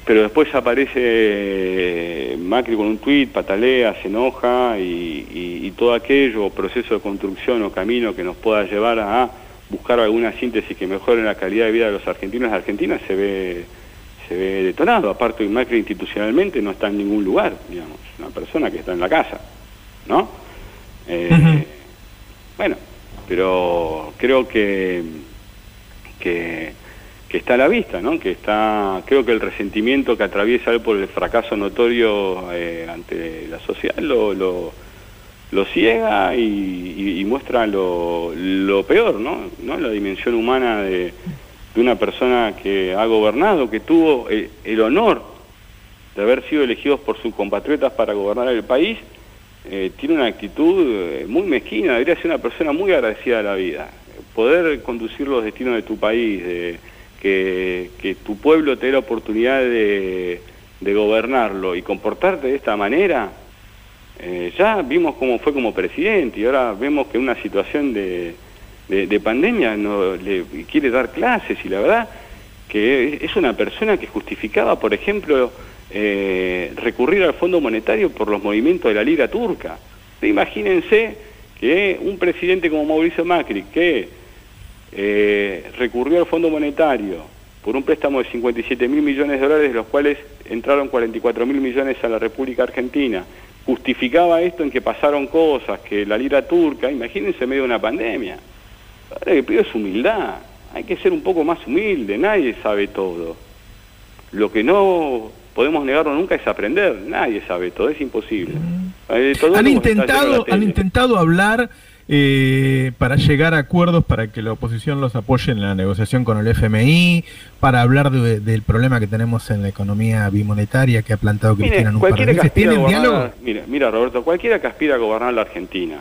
pero después aparece eh, Macri con un tuit, patalea, se enoja y, y, todo aquello, proceso de construcción o camino que nos pueda llevar a buscar alguna síntesis que mejore la calidad de vida de los argentinos y argentinas se ve se ve detonado. Aparte, Macri institucionalmente no está en ningún lugar, digamos, una persona que está en la casa, ¿no? Eh, bueno, pero creo que, que, está a la vista, ¿no? Que está, creo que el resentimiento que atraviesa él por el fracaso notorio eh, ante la sociedad lo, lo, ciega y, muestra lo, lo peor, ¿no? ¿no? La dimensión humana de de una persona que ha gobernado, que tuvo el, honor de haber sido elegidos por sus compatriotas para gobernar el país, eh, tiene una actitud eh, muy mezquina, debería ser una persona muy agradecida a la vida. Poder conducir los destinos de tu país, que tu pueblo te dé la oportunidad de, gobernarlo y comportarte de esta manera, eh, ya vimos cómo fue como presidente y ahora vemos que una situación de, pandemia no, le quiere dar clases y la verdad que es una persona que justificaba, por ejemplo, eh, recurrir al Fondo Monetario por los movimientos de la Liga Turca. Imagínense que un presidente como Mauricio Macri, que eh, recurrió al Fondo Monetario por un préstamo de 57 mil millones de dólares, de los cuales entraron 44 mil millones a la República Argentina, justificaba esto en que pasaron cosas, que la lira turca, imagínense en medio de una pandemia. Ahora que pido es humildad, hay que ser un poco más humilde, nadie sabe todo. Lo que no podemos negarlo nunca es aprender, nadie sabe todo, es imposible. Eh, han intentado, han intentado hablar eh, para llegar a acuerdos para que la oposición los apoye en la negociación con el FMI, para hablar del problema que tenemos en la economía bimonetaria que ha plantado Cristina de veces. ¿Tienen diálogo? Mira, mira, Roberto, cualquiera que aspira a gobernar la Argentina,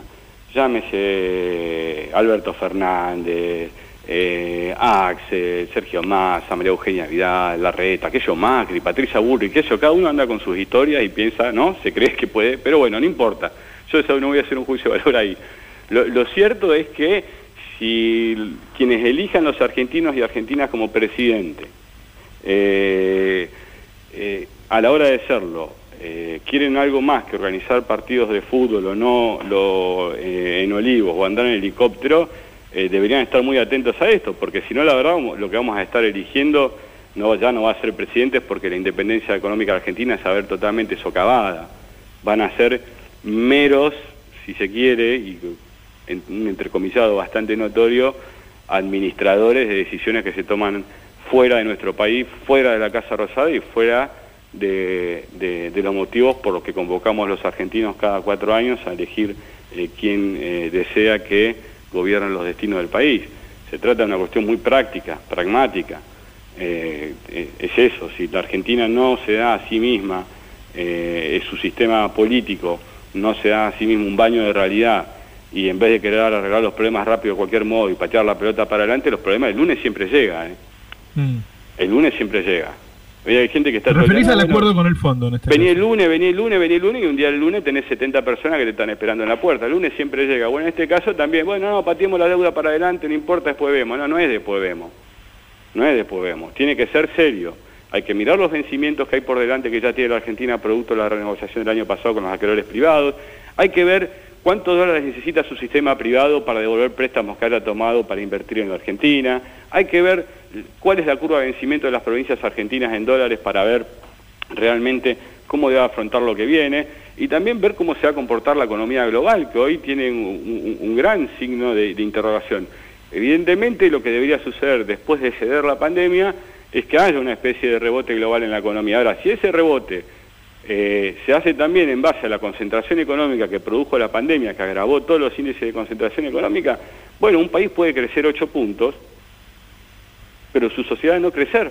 llámese Alberto Fernández, eh, Axel, Sergio Massa, María Eugenia Vidal, Larreta, aquello Macri, Patricia Burri, que eso, cada uno anda con sus historias y piensa, ¿no? Se cree que puede, pero bueno, no importa. Yo eso no voy a hacer un juicio de valor ahí. Lo, cierto es que si quienes elijan los argentinos y argentinas como presidente, eh, eh, a la hora de serlo, eh, quieren algo más que organizar partidos de fútbol o no lo, en olivos o andar en helicóptero, deberían estar muy atentos a esto, porque si no, la verdad, lo que vamos a estar eligiendo no, ya no va a ser presidentes porque la independencia económica argentina es a ver totalmente socavada. Van a ser meros, si se quiere, y en un entrecomillado bastante notorio, administradores de decisiones que se toman fuera de nuestro país, fuera de la Casa Rosada y fuera de, los motivos por los que convocamos los argentinos cada cuatro años a elegir eh, quién eh, desea que gobiernen los destinos del país. Se trata de una cuestión muy práctica, pragmática. Eh, es eso, si la Argentina no se da a sí misma, su sistema político no se da a sí mismo un baño de realidad, y en vez de querer arreglar los problemas rápido de cualquier modo y patear la pelota para adelante, los problemas el lunes siempre llega. ¿eh? Mm. El lunes siempre llega. Hay gente que está... ¿Te referís al acuerdo con el fondo en este Vení el lunes, vení el lunes, vení el lunes y un día el lunes tenés 70 personas que te están esperando en la puerta. El lunes siempre llega. Bueno, en este caso también, bueno, no, pateemos la deuda para adelante, no importa, después vemos. No, no es después vemos. No es después vemos. Tiene que ser serio. Hay que mirar los vencimientos que hay por delante que ya tiene la Argentina producto de la renegociación del año pasado con los acreedores privados. Hay que ver ¿Cuántos dólares necesita su sistema privado para devolver préstamos que haya tomado para invertir en la Argentina? Hay que ver cuál es la curva de vencimiento de las provincias argentinas en dólares para ver realmente cómo debe afrontar lo que viene y también ver cómo se va a comportar la economía global, que hoy tiene un, gran signo de, de interrogación. Evidentemente lo que debería suceder después de ceder la pandemia es que haya una especie de rebote global en la economía. Ahora, si ese rebote eh, se hace también en base a la concentración económica que produjo la pandemia, que agravó todos los índices de concentración económica. Bueno, un país puede crecer 8 puntos, pero su sociedad no crecer.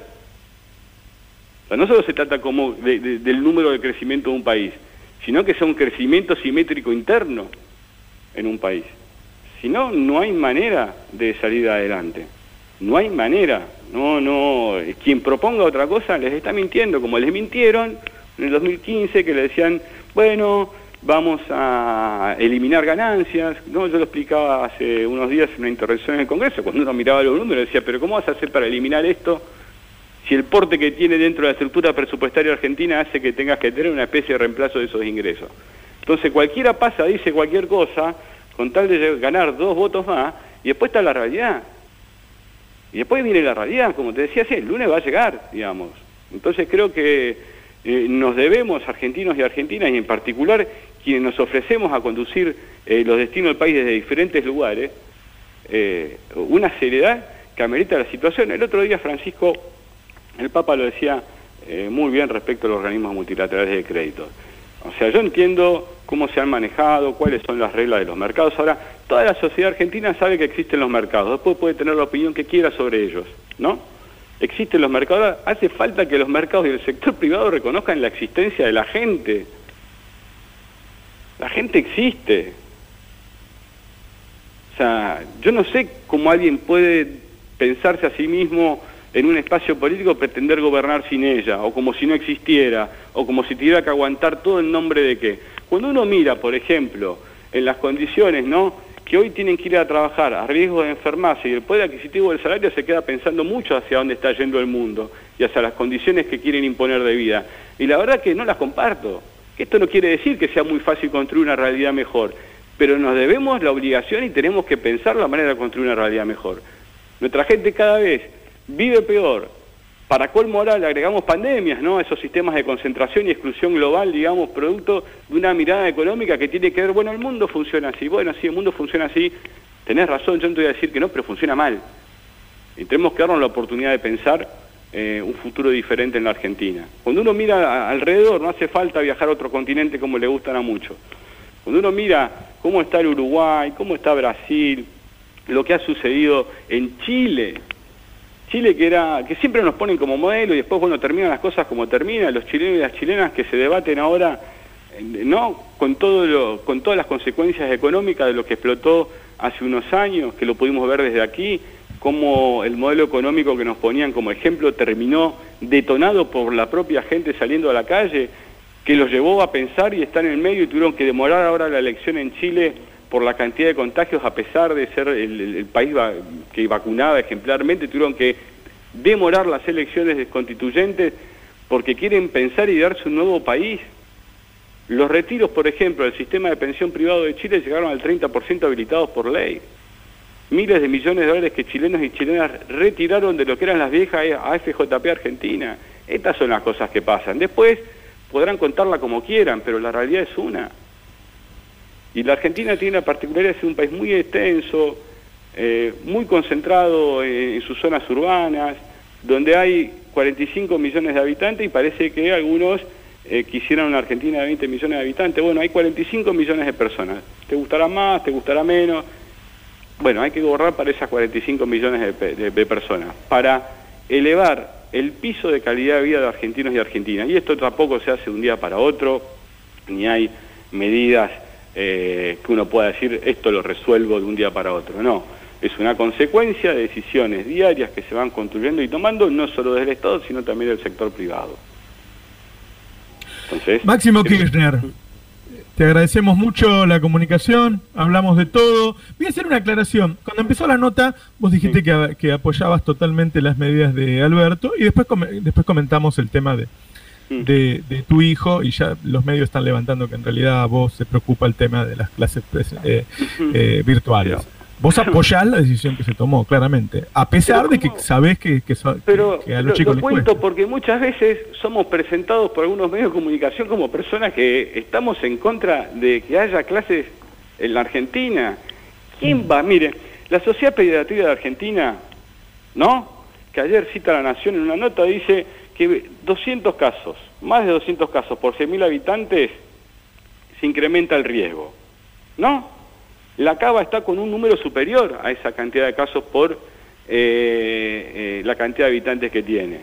O sea, no solo se trata como del número de crecimiento de un país, sino que sea un crecimiento simétrico interno en un país. Si no, no hay manera de salir adelante. No hay manera. No, no. Quien proponga otra cosa les está mintiendo, como les mintieron en el 2015 que le decían, bueno, vamos a eliminar ganancias. No, yo lo explicaba hace unos días en una intervención en el Congreso, cuando uno miraba los números decía, pero ¿cómo vas a hacer para eliminar esto? Si el porte que tiene dentro de la estructura presupuestaria argentina hace que tengas que tener una especie de reemplazo de esos ingresos. Entonces cualquiera pasa, dice cualquier cosa, con tal de ganar dos votos más, y después está la realidad. Y después viene la realidad, como te decía, sí, el lunes va a llegar, digamos. Entonces creo que eh, nos debemos, argentinos y argentinas, y en particular quienes nos ofrecemos a conducir eh, los destinos del país desde diferentes lugares, eh, una seriedad que amerita la situación. El otro día Francisco, el Papa lo decía muy bien respecto a los organismos multilaterales de crédito. O sea, yo entiendo cómo se han manejado, cuáles son las reglas de los mercados. Ahora, toda la sociedad argentina sabe que existen los mercados, después puede tener la opinión que quiera sobre ellos, ¿no? Existen los mercados, hace falta que los mercados y el sector privado reconozcan la existencia de la gente. La gente existe. O sea, yo no sé cómo alguien puede pensarse a sí mismo en un espacio político pretender gobernar sin ella, o como si no existiera, o como si tuviera que aguantar todo en nombre de qué. Cuando uno mira, por ejemplo, en las condiciones, ¿no? Que hoy tienen que ir a trabajar a riesgo de enfermarse y el poder adquisitivo del salario se queda pensando mucho hacia dónde está yendo el mundo y hacia las condiciones que quieren imponer de vida. Y la verdad que no las comparto. Esto no quiere decir que sea muy fácil construir una realidad mejor, pero nos debemos la obligación y tenemos que pensar la manera de construir una realidad mejor. Nuestra gente cada vez vive peor, para colmo ahora le agregamos pandemias, ¿no? Esos sistemas de concentración y exclusión global, digamos, producto de una mirada económica que tiene que ver, bueno, el mundo funciona así, bueno, sí, el mundo funciona así, tenés razón, yo no te voy a decir que no, pero funciona mal. Y tenemos que darnos la oportunidad de pensar eh, un futuro diferente en la Argentina. Cuando uno mira alrededor, no hace falta viajar a otro continente como le gustan a muchos. Cuando uno mira cómo está el Uruguay, cómo está Brasil, lo que ha sucedido en Chile, Chile que era que siempre nos ponen como modelo y después bueno terminan las cosas como terminan. Los chilenos y las chilenas que se debaten ahora no con todo lo, con todas las consecuencias económicas de lo que explotó hace unos años que lo pudimos ver desde aquí cómo el modelo económico que nos ponían como ejemplo terminó detonado por la propia gente saliendo a la calle que los llevó a pensar y estar en el medio y tuvieron que demorar ahora la elección en Chile por la cantidad de contagios, a pesar de ser el, país que vacunaba ejemplarmente, tuvieron que demorar las elecciones constituyentes porque quieren pensar y darse un nuevo país. Los retiros, por ejemplo, del sistema de pensión privado de Chile llegaron al 30% habilitados por ley. Miles de millones de dólares que chilenos y chilenas retiraron de lo que eran las viejas AFJP Argentina. Estas son las cosas que pasan. Después podrán contarla como quieran, pero la realidad es una. Y la Argentina tiene la particularidad de ser un país muy extenso, eh, muy concentrado en, sus zonas urbanas, donde hay 45 millones de habitantes y parece que algunos eh, quisieran una Argentina de 20 millones de habitantes. Bueno, hay 45 millones de personas. ¿Te gustará más? ¿Te gustará menos? Bueno, hay que gobernar para esas 45 millones de personas, para elevar el piso de calidad de vida de argentinos y argentinas. Y esto tampoco se hace de un día para otro, ni hay medidas eh, que uno pueda decir esto lo resuelvo de un día para otro. No, es una consecuencia de decisiones diarias que se van construyendo y tomando no solo del Estado, sino también del sector privado. Entonces, Máximo Kirchner, te agradecemos mucho la comunicación, hablamos de todo. Voy a hacer una aclaración. Cuando empezó la nota, vos dijiste que, que, apoyabas totalmente las medidas de Alberto y después, después comentamos el tema de, Mm. de, tu hijo y ya los medios están levantando que en realidad a vos se preocupa el tema de las clases pues, eh, eh, virtuales. Vos apoyás la decisión que se tomó, claramente, a pesar de que sabés que, que, pero a los chicos lo, cuento porque muchas veces somos presentados por algunos medios de comunicación como personas que estamos en contra de que haya clases en la Argentina. ¿Quién mm. va? Mire, la Sociedad Pediatría de Argentina, ¿no? Que ayer cita la Nación en una nota, dice que 200 casos, más de 200 casos por 100.000 habitantes, se incrementa el riesgo. ¿No? La Cava está con un número superior a esa cantidad de casos por eh, eh, la cantidad de habitantes que tiene.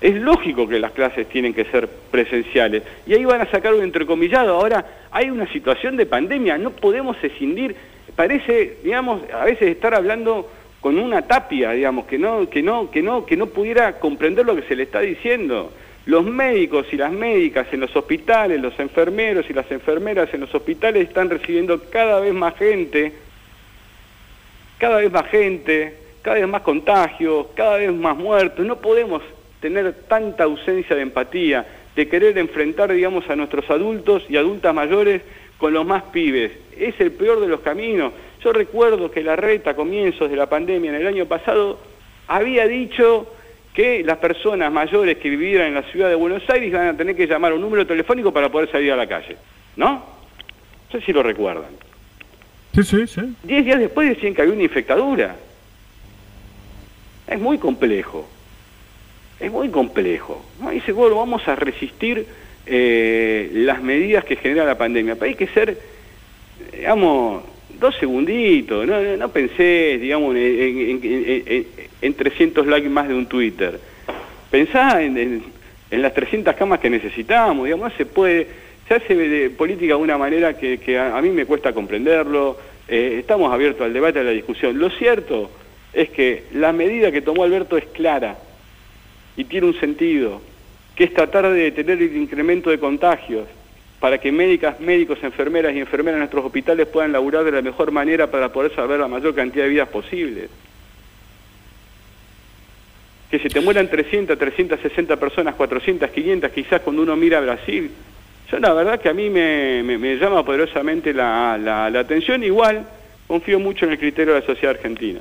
Es lógico que las clases tienen que ser presenciales. Y ahí van a sacar un entrecomillado. Ahora hay una situación de pandemia, no podemos escindir. Parece, digamos, a veces estar hablando con una tapia, digamos, que no, que no, que no, que no pudiera comprender lo que se le está diciendo. Los médicos y las médicas en los hospitales, los enfermeros y las enfermeras en los hospitales están recibiendo cada vez más gente, cada vez más gente, cada vez más contagios, cada vez más muertos. No podemos tener tanta ausencia de empatía, de querer enfrentar, digamos, a nuestros adultos y adultas mayores con los más pibes. Es el peor de los caminos. Yo recuerdo que la reta a comienzos de la pandemia en el año pasado había dicho que las personas mayores que vivieran en la ciudad de Buenos Aires iban a tener que llamar a un número telefónico para poder salir a la calle. ¿No? No sé si lo recuerdan. Sí, sí, sí. Diez días después decían que había una infectadura. Es muy complejo. Es muy complejo. ¿no? Dice, bueno, vamos a resistir eh, las medidas que genera la pandemia. Pero hay que ser, digamos, dos segunditos, no, no, pensé, digamos, en, 300 likes más de un Twitter. Pensá en, las 300 camas que necesitamos, digamos, no se puede, se hace política de una manera que, a, mí me cuesta comprenderlo, eh, estamos abiertos al debate, a la discusión. Lo cierto es que la medida que tomó Alberto es clara, y tiene un sentido, que es tratar de detener el incremento de contagios para que médicas, médicos, enfermeras y enfermeras en nuestros hospitales puedan laburar de la mejor manera para poder salvar la mayor cantidad de vidas posibles. Que se te mueran 300, 360 personas, 400, 500, quizás cuando uno mira a Brasil. Yo la verdad que a mí me, llama poderosamente la, la atención, igual confío mucho en el criterio de la sociedad argentina.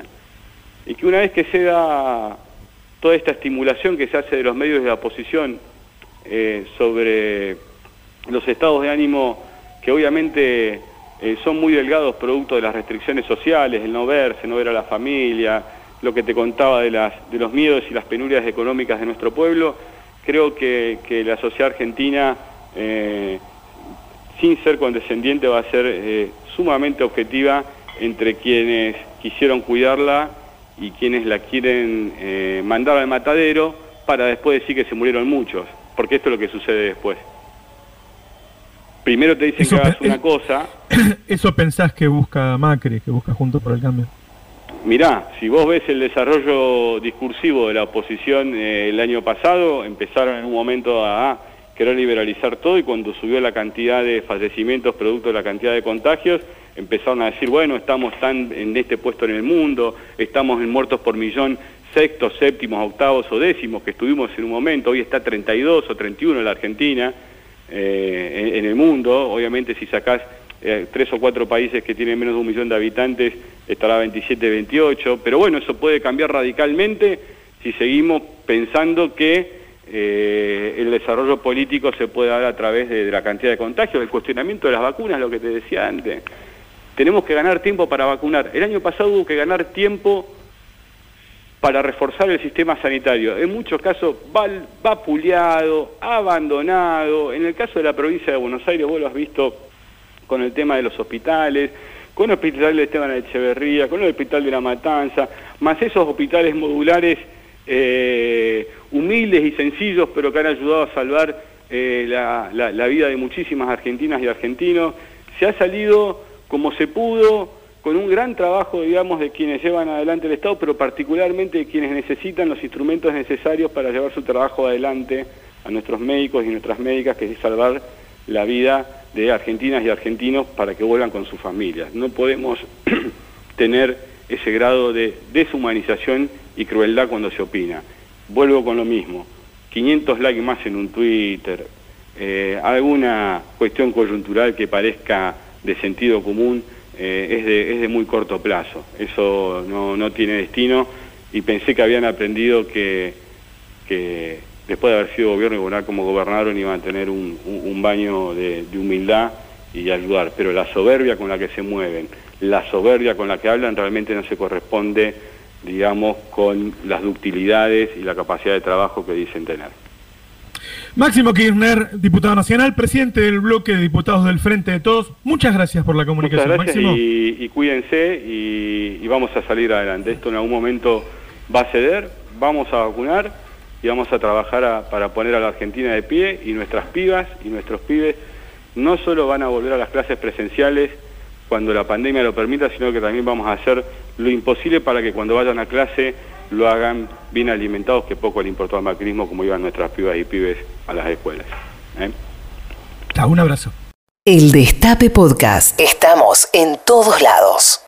Y que una vez que se da toda esta estimulación que se hace de los medios de la oposición eh, sobre los estados de ánimo que obviamente eh, son muy delgados producto de las restricciones sociales, el no verse, no ver a la familia, lo que te contaba de, las, de los miedos y las penurias económicas de nuestro pueblo, creo que, la sociedad argentina, eh, sin ser condescendiente, va a ser sumamente objetiva entre quienes quisieron cuidarla y quienes la quieren eh, mandar al matadero para después decir que se murieron muchos, porque esto es lo que sucede después. Primero te dicen que hagas una cosa. ¿Eso pensás que busca Macri, que busca Juntos por el Cambio? Mirá, si vos ves el desarrollo discursivo de la oposición eh, el año pasado, empezaron en un momento a querer liberalizar todo y cuando subió la cantidad de fallecimientos producto de la cantidad de contagios, empezaron a decir, bueno, estamos tan en este puesto en el mundo, estamos en muertos por millón, sextos, séptimos, octavos o décimos que estuvimos en un momento, hoy está 32 o 31 en la Argentina, eh, en, el mundo, obviamente si sacás eh, tres o cuatro países que tienen menos de un millón de habitantes, estará 27, 28, pero bueno, eso puede cambiar radicalmente si seguimos pensando que eh, el desarrollo político se puede dar a través de, la cantidad de contagios, el cuestionamiento de las vacunas, lo que te decía antes. Tenemos que ganar tiempo para vacunar. El año pasado hubo que ganar tiempo para reforzar el sistema sanitario. En muchos casos vapuleado, abandonado. En el caso de la provincia de Buenos Aires, vos lo has visto con el tema de los hospitales, con el hospital de Esteban Echeverría, con el hospital de La Matanza, más esos hospitales modulares eh, humildes y sencillos, pero que han ayudado a salvar eh, la vida de muchísimas argentinas y argentinos. Se ha salido como se pudo, con un gran trabajo, digamos, de quienes llevan adelante el Estado, pero particularmente de quienes necesitan los instrumentos necesarios para llevar su trabajo adelante a nuestros médicos y nuestras médicas, que es salvar la vida de argentinas y argentinos para que vuelvan con sus familias. No podemos tener ese grado de deshumanización y crueldad cuando se opina. Vuelvo con lo mismo, 500 likes más en un Twitter, eh, alguna cuestión coyuntural que parezca de sentido común eh, es, de, es, de, muy corto plazo. Eso no, no, tiene destino y pensé que habían aprendido que, que después de haber sido gobierno y gobernar como gobernaron iban a tener un, un, baño de, humildad y ayudar. Pero la soberbia con la que se mueven, la soberbia con la que hablan realmente no se corresponde, digamos, con las ductilidades y la capacidad de trabajo que dicen tener. Máximo Kirchner, diputado nacional, presidente del bloque de diputados del Frente de Todos, muchas gracias por la comunicación. Muchas gracias Y, cuídense y, vamos a salir adelante. Esto en algún momento va a ceder, vamos a vacunar y vamos a trabajar para poner a la Argentina de pie y nuestras pibas y nuestros pibes no solo van a volver a las clases presenciales cuando la pandemia lo permita, sino que también vamos a hacer lo imposible para que cuando vayan a clase lo hagan bien alimentados, que poco le importó al macrismo como iban nuestras pibas y pibes a las escuelas. ¿eh? un abrazo. El Destape Podcast. Estamos en todos lados.